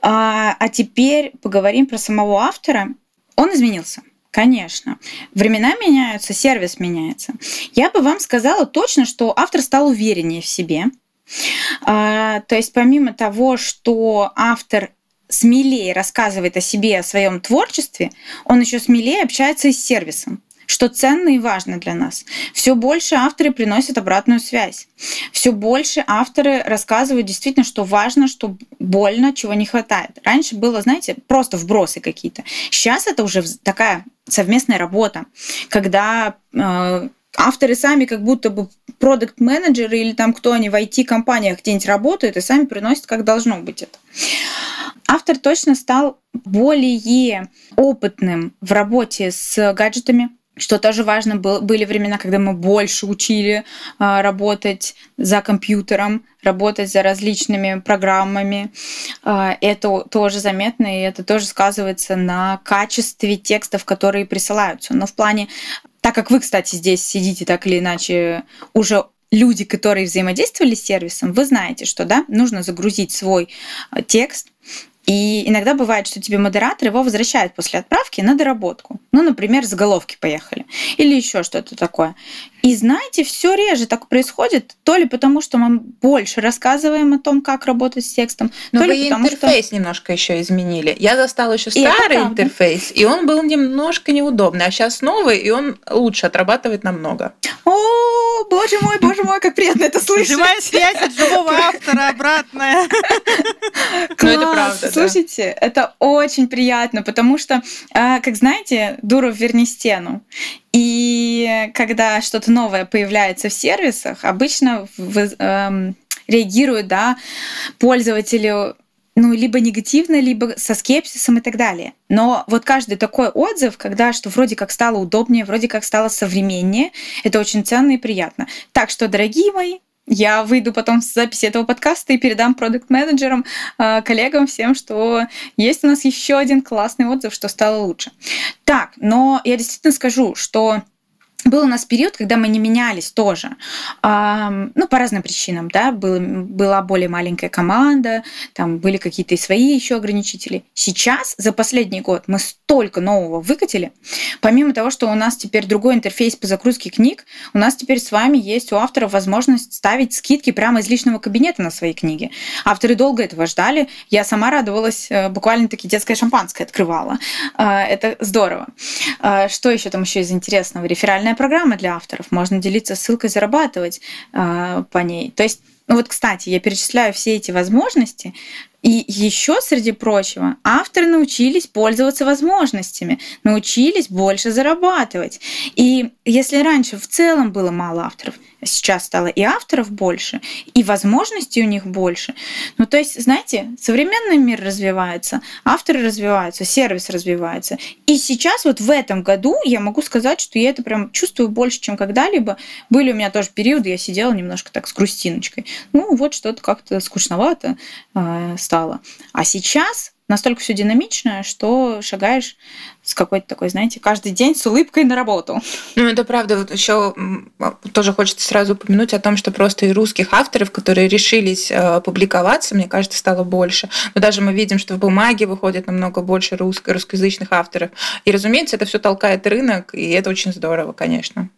А, а теперь поговорим про самого автора. Он изменился. Конечно. Времена меняются, сервис меняется. Я бы вам сказала точно, что автор стал увереннее в себе. А, то есть помимо того, что автор смелее рассказывает о себе, о своем творчестве, он еще смелее общается и с сервисом что ценно и важно для нас. Все больше авторы приносят обратную связь. Все больше авторы рассказывают действительно, что важно, что больно, чего не хватает. Раньше было, знаете, просто вбросы какие-то. Сейчас это уже такая совместная работа, когда э, авторы сами как будто бы продукт-менеджеры или там кто они в IT-компаниях где-нибудь работают и сами приносят, как должно быть это. Автор точно стал более опытным в работе с гаджетами, что тоже важно, был, были времена, когда мы больше учили э, работать за компьютером, работать за различными программами. Э, это тоже заметно, и это тоже сказывается на качестве текстов, которые присылаются. Но в плане, так как вы, кстати, здесь сидите так или иначе уже люди, которые взаимодействовали с сервисом, вы знаете, что да, нужно загрузить свой а, текст, и иногда бывает, что тебе модератор его возвращает после отправки на доработку. Ну, например, заголовки поехали. Или еще что-то такое. И знаете, все реже так происходит, то ли потому, что мы больше рассказываем о том, как работать с текстом, Но то вы ли потому, интерфейс что... немножко еще изменили. Я застала еще старый интерфейс, и он был немножко неудобный, а сейчас новый, и он лучше отрабатывает намного. О, боже мой, боже мой, как приятно это слышать. Живая связь от живого автора обратная. Ну, это правда, Слушайте, это очень приятно, потому что, а, как знаете, Дуров верни стену. И когда что-то новое появляется в сервисах, обычно в, эм, реагируют да, пользователи ну, либо негативно, либо со скепсисом и так далее. Но вот каждый такой отзыв, когда что вроде как стало удобнее, вроде как стало современнее, это очень ценно и приятно. Так что, дорогие мои, я выйду потом с записи этого подкаста и передам продукт-менеджерам, а, коллегам, всем, что есть у нас еще один классный отзыв, что стало лучше. Так, но я действительно скажу, что был у нас период, когда мы не менялись тоже. Ну, по разным причинам, да, был, была более маленькая команда, там были какие-то свои еще ограничители. Сейчас, за последний год, мы столько нового выкатили. Помимо того, что у нас теперь другой интерфейс по загрузке книг, у нас теперь с вами есть у авторов возможность ставить скидки прямо из личного кабинета на свои книги. Авторы долго этого ждали. Я сама радовалась, э, буквально-таки детское шампанское открывала. А, это здорово. А, что еще там еще из интересного? Реферальная специальная программа для авторов. Можно делиться ссылкой, зарабатывать э, по ней. То есть, ну вот, кстати, я перечисляю все эти возможности, и еще, среди прочего, авторы научились пользоваться возможностями, научились больше зарабатывать. И если раньше в целом было мало авторов, сейчас стало и авторов больше, и возможностей у них больше. Ну, то есть, знаете, современный мир развивается, авторы развиваются, сервис развивается. И сейчас вот в этом году я могу сказать, что я это прям чувствую больше, чем когда-либо. Были у меня тоже периоды, я сидела немножко так с грустиночкой. Ну, вот что-то как-то скучновато э, стало. А сейчас настолько все динамичное, что шагаешь с какой-то такой, знаете, каждый день с улыбкой на работу. Ну, это правда. Вот еще тоже хочется сразу упомянуть о том, что просто и русских авторов, которые решились э, публиковаться, мне кажется, стало больше. Но даже мы видим, что в бумаге выходит намного больше русско- русскоязычных авторов. И, разумеется, это все толкает рынок, и это очень здорово, конечно.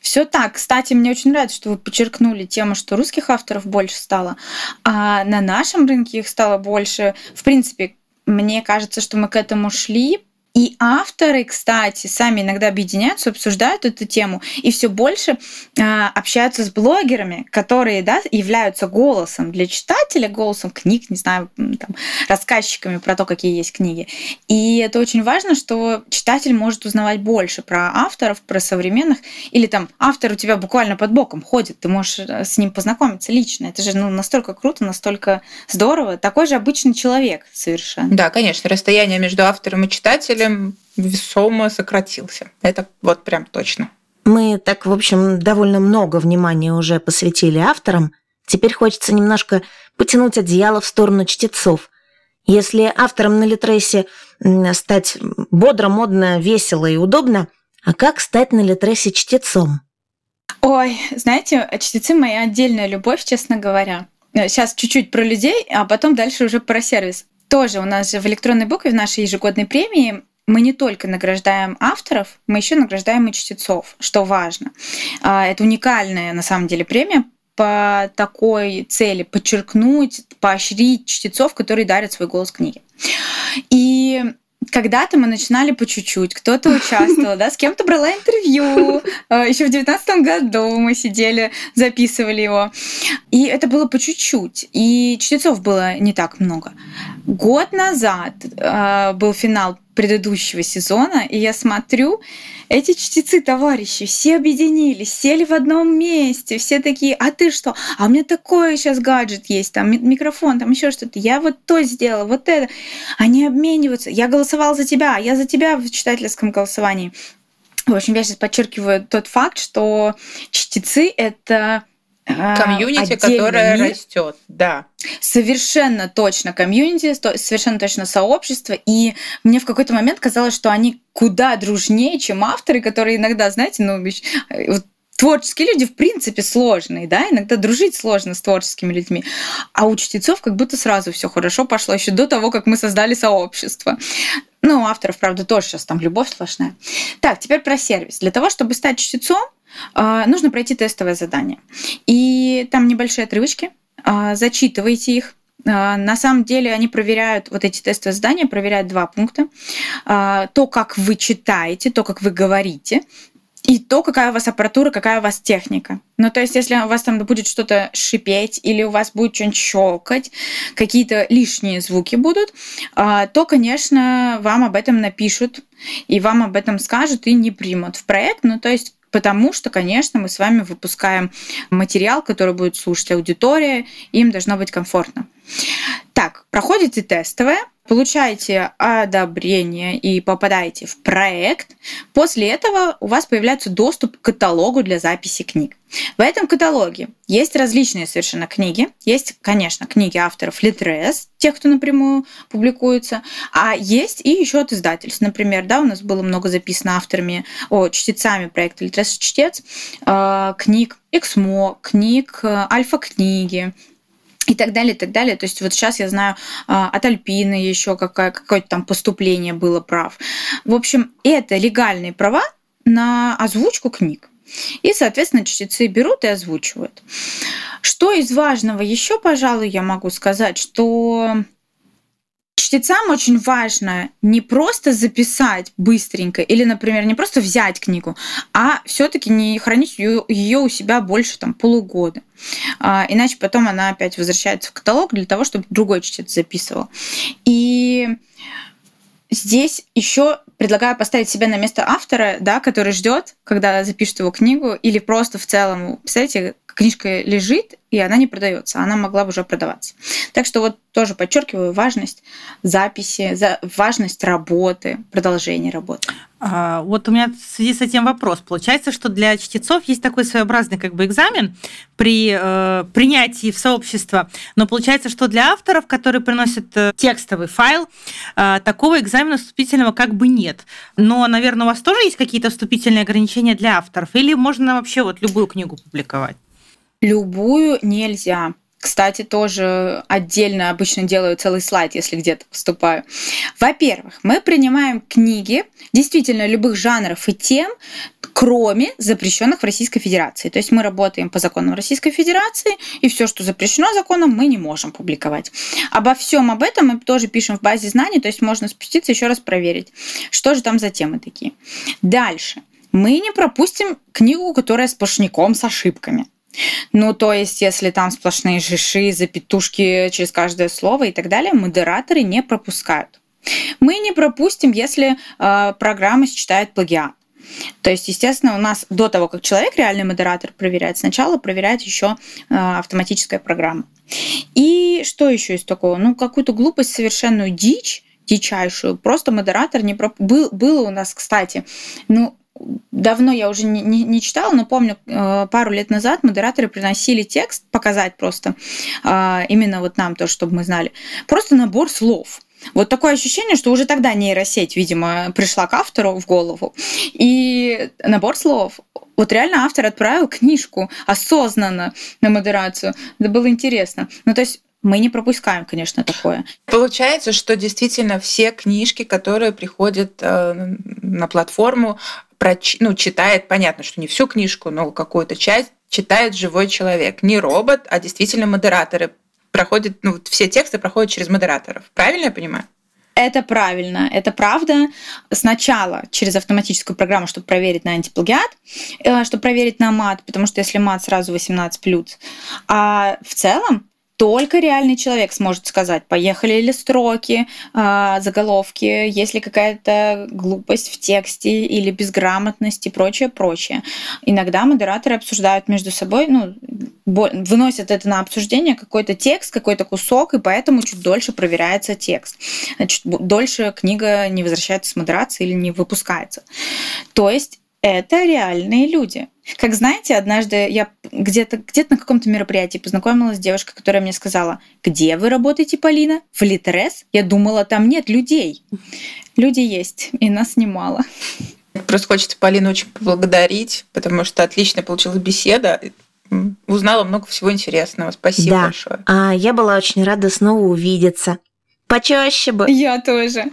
Все так. Кстати, мне очень нравится, что вы подчеркнули тему, что русских авторов больше стало, а на нашем рынке их стало больше. В принципе, мне кажется, что мы к этому шли, и авторы, кстати, сами иногда объединяются, обсуждают эту тему и все больше э, общаются с блогерами, которые да, являются голосом для читателя, голосом книг, не знаю, там, рассказчиками про то, какие есть книги. И это очень важно, что читатель может узнавать больше про авторов, про современных, или там автор у тебя буквально под боком ходит, ты можешь э, с ним познакомиться лично. Это же ну, настолько круто, настолько здорово. Такой же обычный человек совершенно. Да, конечно, расстояние между автором и читателем весомо сократился. Это вот прям точно. Мы так, в общем, довольно много внимания уже посвятили авторам. Теперь хочется немножко потянуть одеяло в сторону чтецов. Если автором на Литресе стать бодро, модно, весело и удобно, а как стать на Литресе чтецом? Ой, знаете, чтецы моя отдельная любовь, честно говоря. Сейчас чуть-чуть про людей, а потом дальше уже про сервис. Тоже у нас же в электронной букве в нашей ежегодной премии мы не только награждаем авторов, мы еще награждаем и чтецов, что важно. А, это уникальная на самом деле премия по такой цели подчеркнуть, поощрить чтецов, которые дарят свой голос книге. И когда-то мы начинали по чуть-чуть, кто-то участвовал, да, с кем-то брала интервью. А, еще в девятнадцатом году мы сидели, записывали его. И это было по чуть-чуть. И чтецов было не так много. Год назад э, был финал предыдущего сезона, и я смотрю, эти чтецы, товарищи, все объединились, сели в одном месте, все такие, а ты что? А у меня такой сейчас гаджет есть, там микрофон, там еще что-то. Я вот то сделала, вот это. Они обмениваются. Я голосовал за тебя, я за тебя в читательском голосовании. В общем, я сейчас подчеркиваю тот факт, что чтецы — это а, комьюнити, которое мир. растет, да. Совершенно точно комьюнити, совершенно точно сообщество. И мне в какой-то момент казалось, что они куда дружнее, чем авторы, которые иногда, знаете, ну, вот творческие люди в принципе сложные, да, иногда дружить сложно с творческими людьми, а у чтецов как будто сразу все хорошо пошло еще до того, как мы создали сообщество. Ну, у авторов, правда, тоже сейчас там любовь сплошная. Так, теперь про сервис. Для того, чтобы стать чтецом, нужно пройти тестовое задание. И там небольшие отрывочки, а, зачитывайте их, а, на самом деле они проверяют, вот эти тестовые задания проверяют два пункта. То, как вы читаете, то, как вы говорите, и то, какая у вас аппаратура, какая у вас техника. Ну, то есть, если у вас там будет что-то шипеть или у вас будет что-нибудь щелкать, какие-то лишние звуки будут, то, конечно, вам об этом напишут, и вам об этом скажут и не примут в проект. Ну, то есть, Потому что, конечно, мы с вами выпускаем материал, который будет слушать аудитория, им должно быть комфортно. Так, проходите тестовое, получаете одобрение и попадаете в проект. После этого у вас появляется доступ к каталогу для записи книг. В этом каталоге есть различные совершенно книги. Есть, конечно, книги авторов Литрес, тех, кто напрямую публикуется, а есть и еще от издательств. Например, да, у нас было много записано авторами, о, чтецами проекта Литрес Чтец, э, книг Эксмо, книг Альфа-книги, и так далее, и так далее. То есть вот сейчас я знаю а, от Альпины еще какое- какое-то там поступление было прав. В общем, это легальные права на озвучку книг. И, соответственно, чтецы берут и озвучивают. Что из важного еще, пожалуй, я могу сказать, что чтецам очень важно не просто записать быстренько или, например, не просто взять книгу, а все-таки не хранить ее у себя больше там, полугода. А, иначе потом она опять возвращается в каталог для того, чтобы другой чтец записывал. И здесь еще предлагаю поставить себя на место автора, да, который ждет, когда запишет его книгу, или просто в целом, представляете, книжка лежит, и она не продается, она могла бы уже продаваться. Так что вот тоже подчеркиваю важность записи, важность работы, продолжения работы. А, вот у меня в связи с этим вопрос. Получается, что для чтецов есть такой своеобразный как бы экзамен при э, принятии в сообщество, но получается, что для авторов, которые приносят э, текстовый файл, э, такого экзамена вступительного как бы нет. Но, наверное, у вас тоже есть какие-то вступительные ограничения для авторов, или можно вообще вот любую книгу публиковать? Любую нельзя. Кстати, тоже отдельно обычно делаю целый слайд, если где-то поступаю. Во-первых, мы принимаем книги действительно любых жанров и тем, кроме запрещенных в Российской Федерации. То есть мы работаем по законам Российской Федерации, и все, что запрещено законом, мы не можем публиковать. Обо всем об этом мы тоже пишем в базе знаний, то есть можно спуститься еще раз проверить, что же там за темы такие. Дальше. Мы не пропустим книгу, которая сплошняком с ошибками. Ну, то есть, если там сплошные жиши, запятушки через каждое слово и так далее, модераторы не пропускают. Мы не пропустим, если э, программа считает плагиат. То есть, естественно, у нас до того, как человек, реальный модератор, проверяет, сначала проверяет еще э, автоматическая программа. И что еще из такого? Ну, какую-то глупость, совершенную дичь дичайшую. Просто модератор не проп... был, было у нас, кстати, ну, давно я уже не, не, не читала, но помню, э, пару лет назад модераторы приносили текст, показать просто, э, именно вот нам то, чтобы мы знали, просто набор слов. Вот такое ощущение, что уже тогда нейросеть, видимо, пришла к автору в голову. И набор слов. Вот реально автор отправил книжку осознанно на модерацию. Это было интересно. Ну, то есть мы не пропускаем, конечно, такое. Получается, что действительно все книжки, которые приходят э, на платформу, проч... ну, читает, понятно, что не всю книжку, но какую-то часть читает живой человек. Не робот, а действительно модераторы. Проходят, ну, все тексты проходят через модераторов. Правильно я понимаю? Это правильно, это правда. Сначала через автоматическую программу, чтобы проверить на антиплагиат, э, чтобы проверить на мат, потому что если мат сразу 18+. А в целом только реальный человек сможет сказать, поехали ли строки, э, заголовки, есть ли какая-то глупость в тексте или безграмотность и прочее, прочее. Иногда модераторы обсуждают между собой, ну, выносят это на обсуждение какой-то текст, какой-то кусок, и поэтому чуть дольше проверяется текст. Значит, дольше книга не возвращается с модерации или не выпускается. То есть это реальные люди. Как знаете, однажды я где-то где на каком-то мероприятии познакомилась с девушкой, которая мне сказала, где вы работаете, Полина? В Литрес? Я думала, там нет людей. Люди есть, и нас немало. Просто хочется Полину очень поблагодарить, потому что отлично получилась беседа. Узнала много всего интересного. Спасибо да. большое. А я была очень рада снова увидеться. Почаще бы. Я тоже.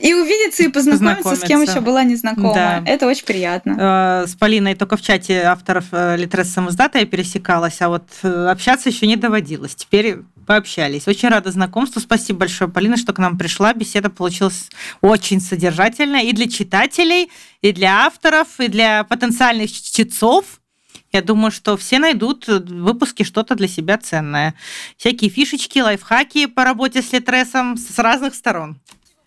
И увидеться, и познакомиться, с кем еще была незнакома. Да. Это очень приятно. Э, с Полиной только в чате авторов э, Литрес Самоздата я пересекалась, а вот э, общаться еще не доводилось. Теперь пообщались. Очень рада знакомству. Спасибо большое, Полина, что к нам пришла. Беседа получилась очень содержательная и для читателей, и для авторов, и для потенциальных чтецов. Я думаю, что все найдут в выпуске что-то для себя ценное. Всякие фишечки, лайфхаки по работе с Литресом с разных сторон.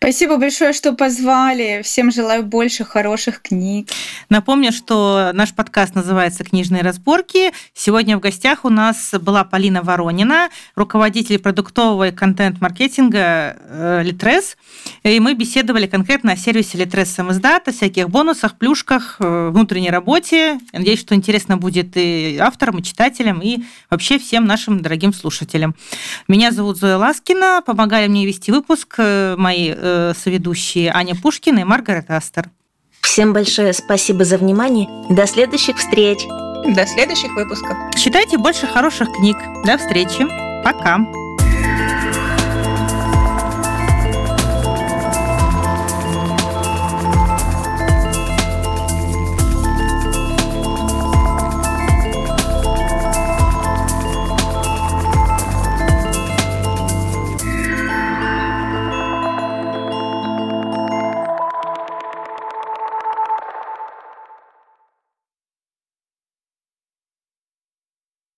Спасибо большое, что позвали. Всем желаю больше хороших книг. Напомню, что наш подкаст называется «Книжные разборки». Сегодня в гостях у нас была Полина Воронина, руководитель продуктового и контент-маркетинга э, Литрес. И мы беседовали конкретно о сервисе Литрес Самиздат, о всяких бонусах, плюшках, э, внутренней работе. Надеюсь, что интересно будет и авторам, и читателям, и вообще всем нашим дорогим слушателям. Меня зовут Зоя Ласкина. Помогали мне вести выпуск э, мои соведущие Аня Пушкина и Маргарет Астер. Всем большое спасибо за внимание. До следующих встреч. До следующих выпусков. Читайте больше хороших книг. До встречи. Пока.